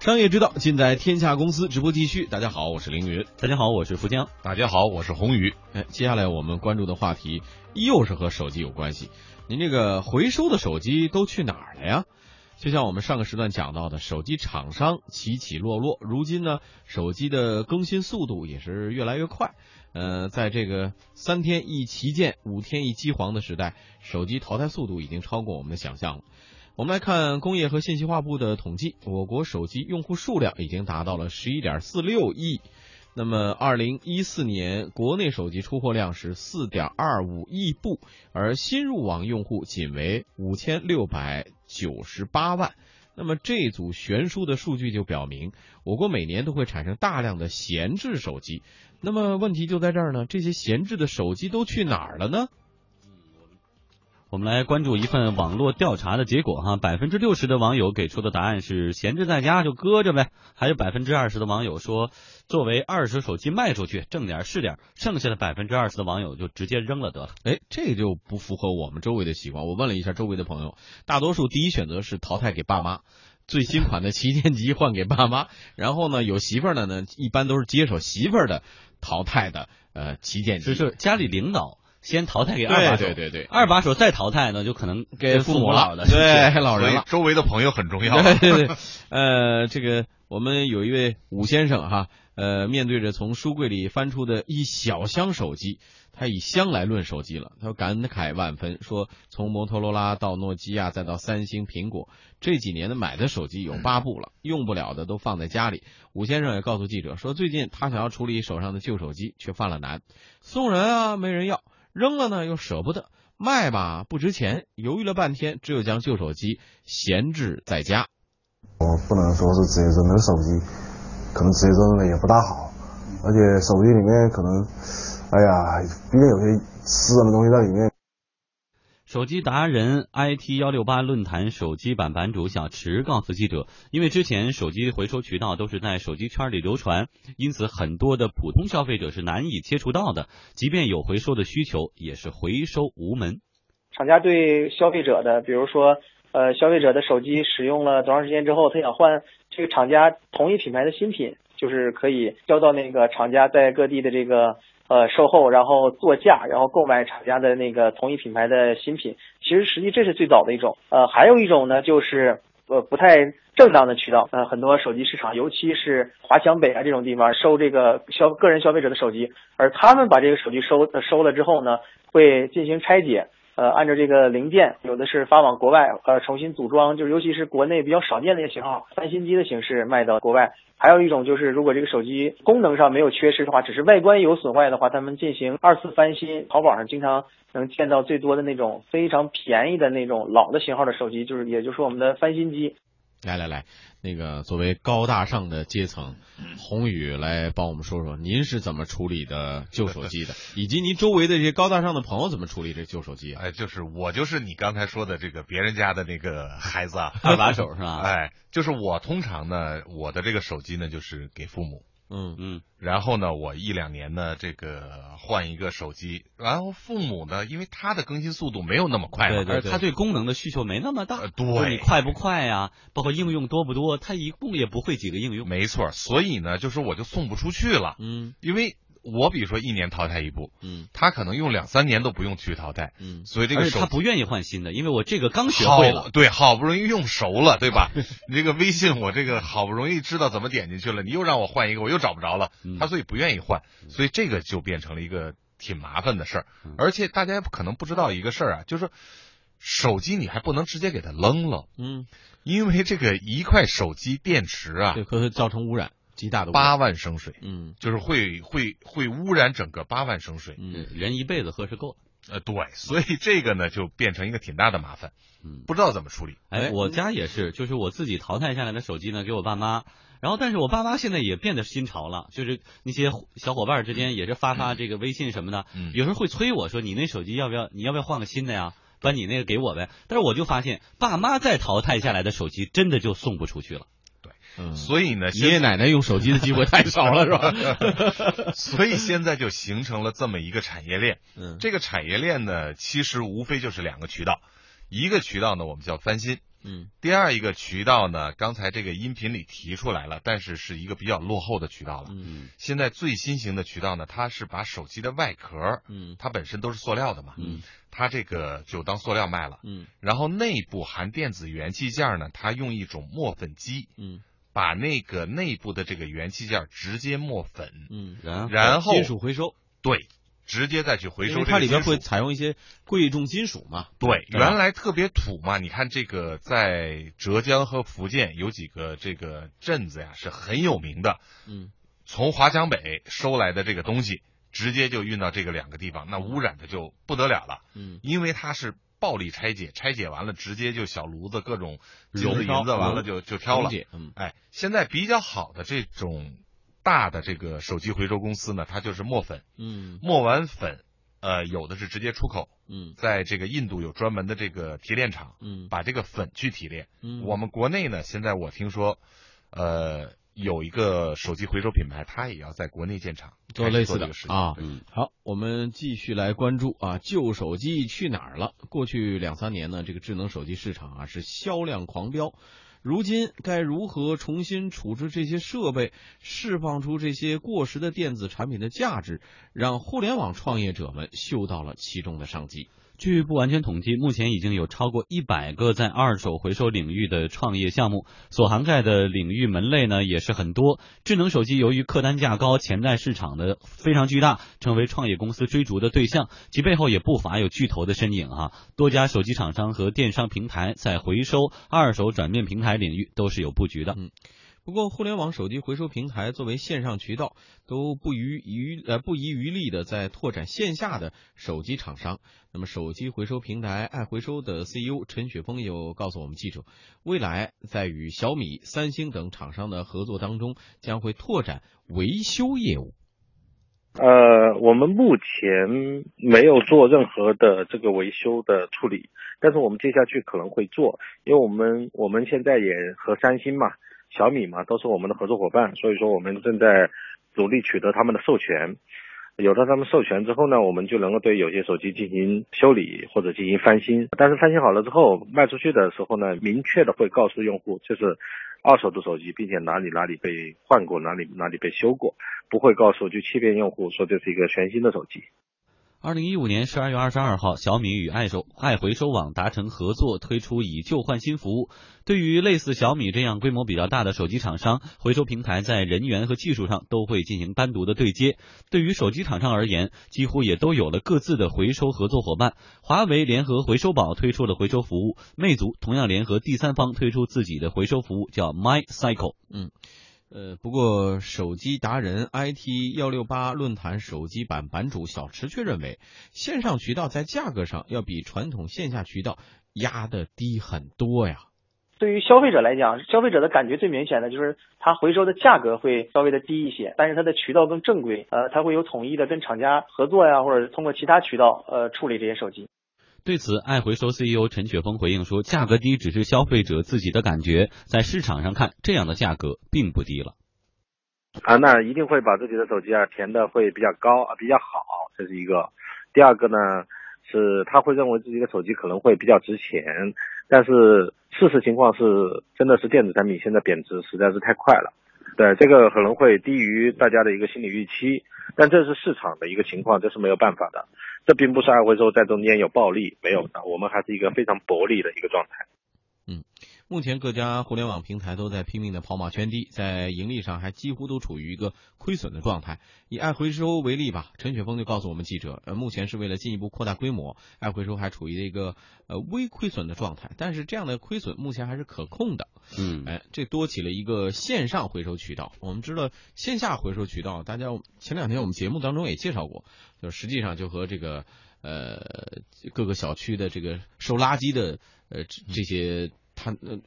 商业之道，尽在天下公司。直播继续，大家好，我是凌云。大家好，我是福江。大家好，我是宏宇。哎，接下来我们关注的话题又是和手机有关系。您这个回收的手机都去哪儿了呀？就像我们上个时段讲到的，手机厂商起起落落，如今呢，手机的更新速度也是越来越快。呃，在这个三天一旗舰、五天一机皇的时代，手机淘汰速度已经超过我们的想象了。我们来看工业和信息化部的统计，我国手机用户数量已经达到了十一点四六亿。那么，二零一四年国内手机出货量是四点二五亿部，而新入网用户仅为五千六百九十八万。那么这组悬殊的数据就表明，我国每年都会产生大量的闲置手机。那么问题就在这儿呢，这些闲置的手机都去哪儿了呢？我们来关注一份网络调查的结果哈，百分之六十的网友给出的答案是闲置在家就搁着呗，还有百分之二十的网友说作为二手手机卖出去挣点是点，剩下的百分之二十的网友就直接扔了得了。哎，这就不符合我们周围的习惯。我问了一下周围的朋友，大多数第一选择是淘汰给爸妈，最新款的旗舰机换给爸妈，然后呢有媳妇儿的呢，一般都是接手媳妇儿的淘汰的呃旗舰机，就是家里领导。先淘汰给二把手，对对对，二把手再淘汰呢，就可能给父母老的，对 老人了。周围的朋友很重要。对对对，呃，这个我们有一位武先生哈，呃，面对着从书柜里翻出的一小箱手机，他以箱来论手机了，他感慨万分，说从摩托罗拉到诺基亚再到三星、苹果，这几年的买的手机有八部了，用不了的都放在家里。武先生也告诉记者说，最近他想要处理手上的旧手机，却犯了难，送人啊没人要。扔了呢又舍不得卖吧不值钱，犹豫了半天，只有将旧手机闲置在家。我不能说是直接扔了手机，可能直接扔了也不大好，而且手机里面可能，哎呀，毕竟有些私人的东西在里面。手机达人 IT 幺六八论坛手机版版主小池告诉记者，因为之前手机回收渠道都是在手机圈里流传，因此很多的普通消费者是难以接触到的，即便有回收的需求，也是回收无门。厂家对消费者的，比如说，呃，消费者的手机使用了多长时间之后，他想换这个厂家同一品牌的新品，就是可以交到那个厂家在各地的这个。呃，售后，然后做价，然后购买厂家的那个同一品牌的新品，其实实际这是最早的一种。呃，还有一种呢，就是呃不太正当的渠道。呃，很多手机市场，尤其是华强北啊这种地方收这个消个人消费者的手机，而他们把这个手机收收了之后呢，会进行拆解。呃，按照这个零件，有的是发往国外，呃，重新组装，就是尤其是国内比较少见的一些型号，翻新机的形式卖到国外。还有一种就是，如果这个手机功能上没有缺失的话，只是外观有损坏的话，他们进行二次翻新。淘宝上经常能见到最多的那种非常便宜的那种老的型号的手机，就是也就是我们的翻新机。来来来，那个作为高大上的阶层，宏宇来帮我们说说，您是怎么处理的旧手机的，以及您周围的这些高大上的朋友怎么处理这旧手机？哎，就是我就是你刚才说的这个别人家的那个孩子啊，二把手是吧？哎，就是我通常呢，我的这个手机呢，就是给父母。嗯。嗯，然后呢，我一两年呢，这个换一个手机，然后父母呢，因为他的更新速度没有那么快，对对对，他对功能的需求没那么大，对，你快不快呀？包括应用多不多，他一共也不会几个应用，没错，所以呢，就是我就送不出去了，嗯，因为。我比如说一年淘汰一部，嗯，他可能用两三年都不用去淘汰，嗯，所以这个他不愿意换新的，因为我这个刚学会了，对，好不容易用熟了，对吧？你这个微信我这个好不容易知道怎么点进去了，你又让我换一个，我又找不着了，他所以不愿意换，所以这个就变成了一个挺麻烦的事儿。而且大家可能不知道一个事儿啊，就是手机你还不能直接给它扔了，嗯，因为这个一块手机电池啊，对，会造成污染。极大的八万升水，嗯，就是会会会污染整个八万升水，嗯，人一辈子喝是够了，呃，对，所以这个呢就变成一个挺大的麻烦，嗯，不知道怎么处理。哎，我家也是，就是我自己淘汰下来的手机呢，给我爸妈，然后但是我爸妈现在也变得新潮了，就是那些小伙伴之间也是发发这个微信什么的，嗯，有时候会催我说你那手机要不要，你要不要换个新的呀？把你那个给我呗。但是我就发现，爸妈再淘汰下来的手机真的就送不出去了。嗯，所以呢，爷爷奶奶用手机的机会太少了，是吧？所以现在就形成了这么一个产业链。嗯，这个产业链呢，其实无非就是两个渠道，一个渠道呢，我们叫翻新，嗯，第二一个渠道呢，刚才这个音频里提出来了，但是是一个比较落后的渠道了。嗯。现在最新型的渠道呢，它是把手机的外壳，嗯。它本身都是塑料的嘛，嗯。它这个就当塑料卖了。嗯。然后内部含电子元器件呢，它用一种磨粉机，嗯把那个内部的这个元器件直接磨粉，嗯，然后然后金属回收，对，直接再去回收它里边会采用一些贵重金属嘛。对，原来特别土嘛。你看这个在浙江和福建有几个这个镇子呀，是很有名的。嗯从华强北收来的这个东西，直接就运到这个两个地方，那污染的就不得了了。嗯因为它是暴力拆解，拆解完了直接就小炉子各种金子银子，完了嗯就就挑了嗯。哎，现在比较好的这种大的这个手机回收公司呢，它就是磨粉，嗯。磨完粉，呃，有的是直接出口，嗯。在这个印度有专门的这个提炼厂，嗯。把这个粉去提炼。嗯，我们国内呢，现在我听说，呃，有一个手机回收品牌，它也要在国内建厂做类似的事情啊嗯好，我们继续来关注啊，旧手机去哪儿了？过去两三年呢，这个智能手机市场啊是销量狂飙。如今该如何重新处置这些设备，释放出这些过时的电子产品的价值，让互联网创业者们嗅到了其中的商机？据不完全统计，目前已经有超过一百个在二手回收领域的创业项目，所涵盖的领域门类呢也是很多。智能手机由于客单价高，潜在市场的非常巨大，成为创业公司追逐的对象。其背后也不乏有巨头的身影哈、多家手机厂商和电商平台在回收、二手转变平台领域都是有布局的。嗯不过，互联网手机回收平台作为线上渠道，都不遗余呃不遗余力的在拓展线下的手机厂商。那么，手机回收平台爱回收的 CEO 陈雪峰又告诉我们记者，未来在与小米、三星等厂商的合作当中，将会拓展维修业务。呃，我们目前没有做任何的这个维修的处理，但是我们接下去可能会做，因为我们我们现在也和三星嘛、小米嘛都是我们的合作伙伴，所以说我们正在努力取得他们的授权。有了他们授权之后呢，我们就能够对有些手机进行修理或者进行翻新。但是翻新好了之后，卖出去的时候呢，明确的会告诉用户，这是二手的手机，并且哪里哪里被换过，哪里哪里被修过，不会告诉去欺骗用户说这是一个全新的手机。二零一五年十二月二十二号，小米与爱手爱回收网达成合作，推出以旧换新服务。对于类似小米这样规模比较大的手机厂商，回收平台在人员和技术上都会进行单独的对接。对于手机厂商而言，几乎也都有了各自的回收合作伙伴。华为联合回收宝推出了回收服务，魅族同样联合第三方推出自己的回收服务，叫 MyCycle。嗯呃，不过手机达人 IT 幺六八论坛手机版版主小池却认为，线上渠道在价格上要比传统线下渠道压得低很多呀。对于消费者来讲，消费者的感觉最明显的就是它回收的价格会稍微的低一些，但是它的渠道更正规，呃，它会有统一的跟厂家合作呀，或者通过其他渠道呃处理这些手机。对此，爱回收 CEO 陈雪峰回应说：“价格低只是消费者自己的感觉，在市场上看，这样的价格并不低了。啊，那一定会把自己的手机啊填的会比较高啊，比较好，这是一个。第二个呢，是他会认为自己的手机可能会比较值钱，但是事实情况是，真的是电子产品现在贬值实在是太快了。对，这个可能会低于大家的一个心理预期，但这是市场的一个情况，这是没有办法的。这并不是爱回收在中间有暴利，没有的，我们还是一个非常薄利的一个状态。目前各家互联网平台都在拼命的跑马圈地，在盈利上还几乎都处于一个亏损的状态。以爱回收为例吧，陈雪峰就告诉我们记者，呃，目前是为了进一步扩大规模，爱回收还处于一个呃微亏损的状态，但是这样的亏损目前还是可控的。嗯哎，这多起了一个线上回收渠道。我们知道线下回收渠道，大家前两天我们节目当中也介绍过，就实际上就和这个呃各个小区的这个收垃圾的呃这这些它呃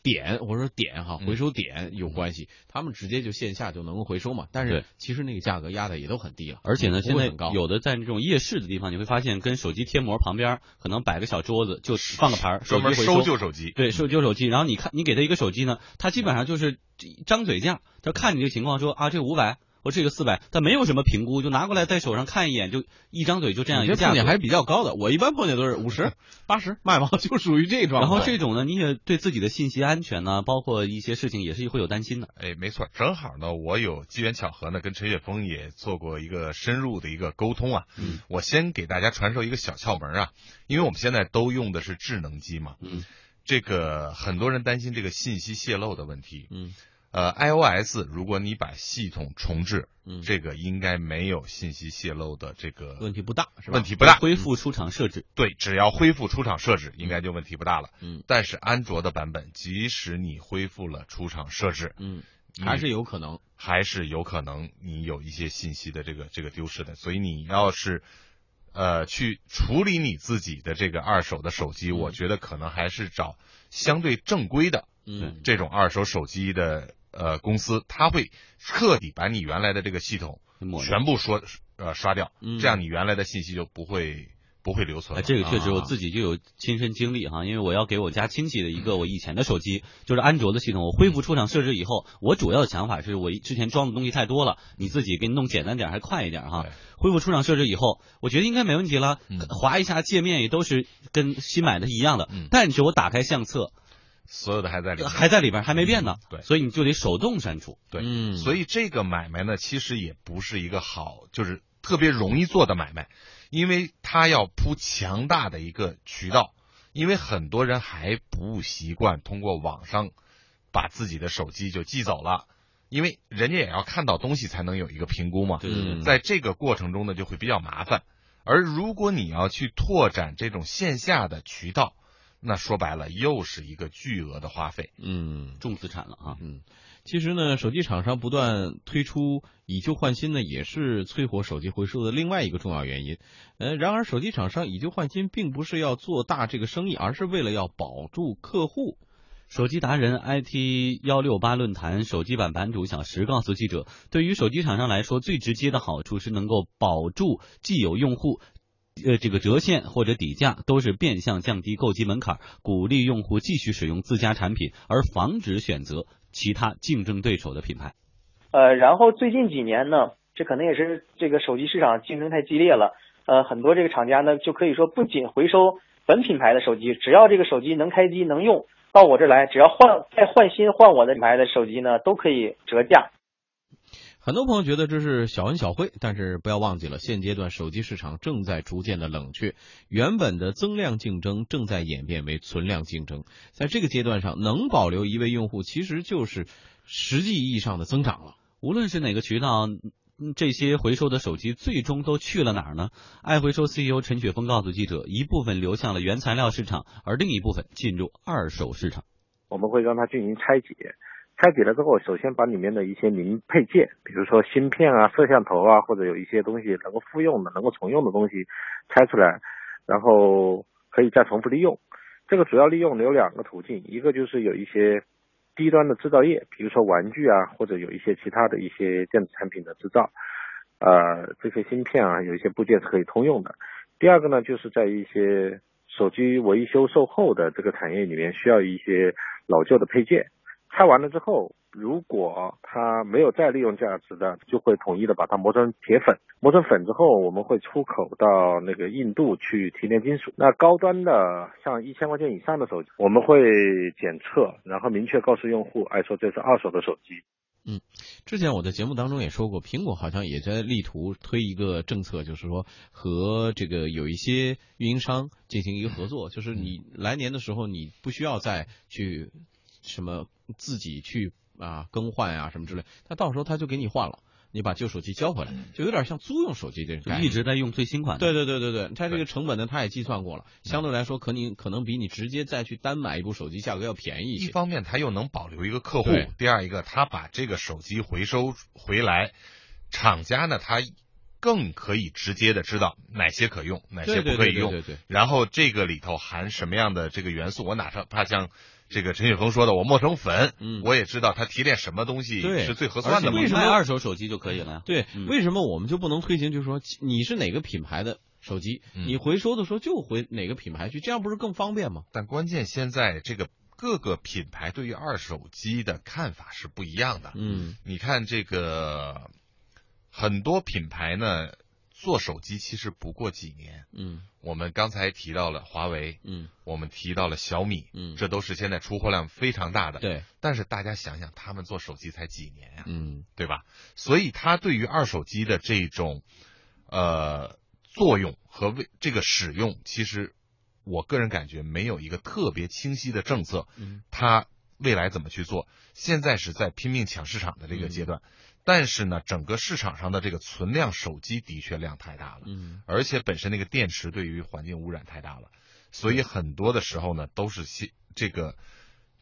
点或者说点哈嗯回收点有关系，他们直接就线下就能够回收嘛。但是其实那个价格压的也都很低了，而且呢，现在。有的在那种夜市的地方，你会发现跟手机贴膜旁边可能摆个小桌子，就放个牌儿，手专门收收旧手机。对，收旧手机，然后你看，你给他一个手机呢，他基本上就是张嘴价，他看你这个情况说啊，这五百我这个四百，但没有什么评估，就拿过来在手上看一眼，就一张嘴就这样一个价格，碰见还是比较高的。我一般碰见都是五十、八十卖吧？就属于这种然后这种呢，你也对自己的信息安全呢，包括一些事情也是会有担心的。哎，没错，正好呢，我有机缘巧合呢，跟陈雪峰也做过一个深入的一个沟通啊。嗯，我先给大家传授一个小窍门啊，因为我们现在都用的是智能机嘛。嗯，这个很多人担心这个信息泄露的问题。嗯。呃，iOS 如果你把系统重置，嗯，这个应该没有信息泄露的这个问题不大，是吧？问题不大，恢复出厂设置，对，只要恢复出厂设置，应该就问题不大了。嗯，但是安卓的版本，即使你恢复了出厂设置，嗯，还是有可能，还是有可能你有一些信息的这个这个丢失的。所以你要是呃去处理你自己的这个二手的手机，我觉得可能还是找相对正规的，嗯，这种二手手机的。呃，公司他会彻底把你原来的这个系统全部说呃刷掉，这样你原来的信息就不会不会留存。这个确实我自己就有亲身经历哈，因为我要给我家亲戚的一个我以前的手机，就是安卓的系统，我恢复出厂设置以后，我主要的想法是我之前装的东西太多了，你自己给你弄简单点还快一点哈。恢复出厂设置以后，我觉得应该没问题了，划一下界面也都是跟新买的一样的，但是我打开相册。所有的还在里，还在里边，还没变呢。对，所以你就得手动删除。对，嗯，所以这个买卖呢，其实也不是一个好，就是特别容易做的买卖，因为它要铺强大的一个渠道，因为很多人还不习惯通过网上把自己的手机就寄走了，因为人家也要看到东西才能有一个评估嘛。对对对，在这个过程中呢，就会比较麻烦。而如果你要去拓展这种线下的渠道，那说白了，又是一个巨额的花费，嗯，重资产了啊，嗯，其实呢，手机厂商不断推出以旧换新呢，也是催活手机回收的另外一个重要原因。呃，然而手机厂商以旧换新并不是要做大这个生意，而是为了要保住客户。手机达人 IT 幺六八论坛手机版版主小石告诉记者，对于手机厂商来说，最直接的好处是能够保住既有用户。呃，这个折现或者底价都是变相降低购机门槛，鼓励用户继续使用自家产品，而防止选择其他竞争对手的品牌。呃，然后最近几年呢，这可能也是这个手机市场竞争太激烈了。呃，很多这个厂家呢，就可以说不仅回收本品牌的手机，只要这个手机能开机能用，到我这来，只要换再换新换我的品牌的手机呢，都可以折价。很多朋友觉得这是小恩小惠，但是不要忘记了，现阶段手机市场正在逐渐的冷却，原本的增量竞争正在演变为存量竞争。在这个阶段上，能保留一位用户，其实就是实际意义上的增长了。无论是哪个渠道，这些回收的手机最终都去了哪儿呢？爱回收 CEO 陈雪峰告诉记者，一部分流向了原材料市场，而另一部分进入二手市场。我们会让它进行拆解。拆解了之后，首先把里面的一些零配件，比如说芯片啊、摄像头啊，或者有一些东西能够复用的、能够重用的东西拆出来，然后可以再重复利用。这个主要利用有两个途径，一个就是有一些低端的制造业，比如说玩具啊，或者有一些其他的一些电子产品的制造，呃，这些芯片啊，有一些部件是可以通用的。第二个呢，就是在一些手机维修售后的这个产业里面，需要一些老旧的配件。拆完了之后，如果它没有再利用价值的，就会统一的把它磨成铁粉。磨成粉之后，我们会出口到那个印度去提炼金属。那高端的，像一千块钱以上的手机，我们会检测，然后明确告诉用户，哎，说这是二手的手机。嗯，之前我在节目当中也说过，苹果好像也在力图推一个政策，就是说和这个有一些运营商进行一个合作，就是你来年的时候，你不需要再去。什么自己去啊更换啊什么之类，他到时候他就给你换了，你把旧手机交回来，就有点像租用手机这种，一直在用最新款。对对对对对，他这个成本呢，他也计算过了，相对来说，可你可能比你直接再去单买一部手机价格要便宜一些。一方面他又能保留一个客户，第二一个他把这个手机回收回来，厂家呢他更可以直接的知道哪些可用，哪些不可以用，对对。然后这个里头含什么样的这个元素，我哪怕像。这个陈雪峰说的，我磨成粉，嗯，我也知道他提炼什么东西是最合算的。为什么二手手机就可以了呀？对，为什么我们就不能推行？就是说，你是哪个品牌的手机，你回收的时候就回哪个品牌去，这样不是更方便吗？但关键现在这个各个品牌对于二手机的看法是不一样的。嗯，你看这个很多品牌呢做手机其实不过几年。嗯我们刚才提到了华为，嗯我们提到了小米，嗯这都是现在出货量非常大的。对，但是大家想想，他们做手机才几年呀、嗯对吧？所以它对于二手机的这种呃作用和为这个使用，其实我个人感觉没有一个特别清晰的政策。嗯它未来怎么去做？现在是在拼命抢市场的这个阶段，但是呢，整个市场上的这个存量手机的确量太大了，嗯而且本身那个电池对于环境污染太大了，所以很多的时候呢，都是些这个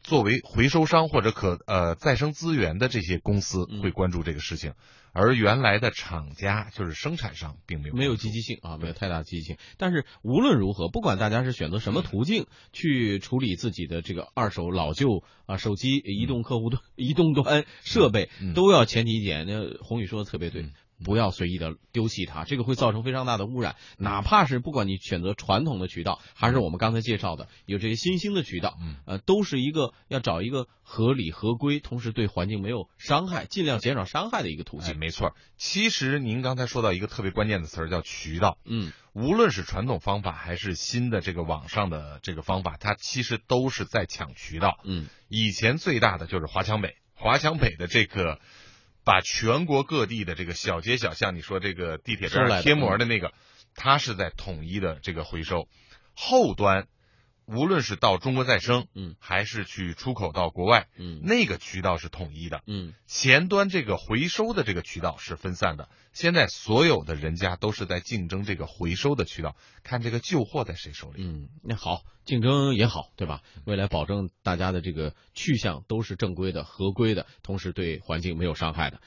作为回收商或者可呃再生资源的这些公司嗯会关注这个事情，而原来的厂家就是生产商并没有没有积极性啊，没有太大的积极性。但是无论如何，不管大家是选择什么途径去处理自己的这个二手老旧啊手机、移动客户端、移动端设备，嗯都要前提一点。那宏宇说的特别对。嗯不要随意的丢弃它，这个会造成非常大的污染。哪怕是不管你选择传统的渠道，还是我们刚才介绍的有这些新兴的渠道，嗯呃，都是一个要找一个合理合规，同时对环境没有伤害，尽量减少伤害的一个途哎，径。没错。其实您刚才说到一个特别关键的词儿叫渠道，嗯无论是传统方法还是新的这个网上的这个方法，它其实都是在抢渠道。嗯以前最大的就是华强北，华强北的这个把全国各地的这个小街小巷，你说这个地铁站贴膜的那个，它是在统一的这个回收。后端无论是到中国再生，嗯，还是去出口到国外，嗯那个渠道是统一的。嗯前端这个回收的这个渠道是分散的，现在所有的人家都是在竞争这个回收的渠道，看这个旧货在谁手里。嗯，那好，竞争也好，对吧？未来保证大家的这个去向都是正规的、合规的，同时对环境没有伤害的。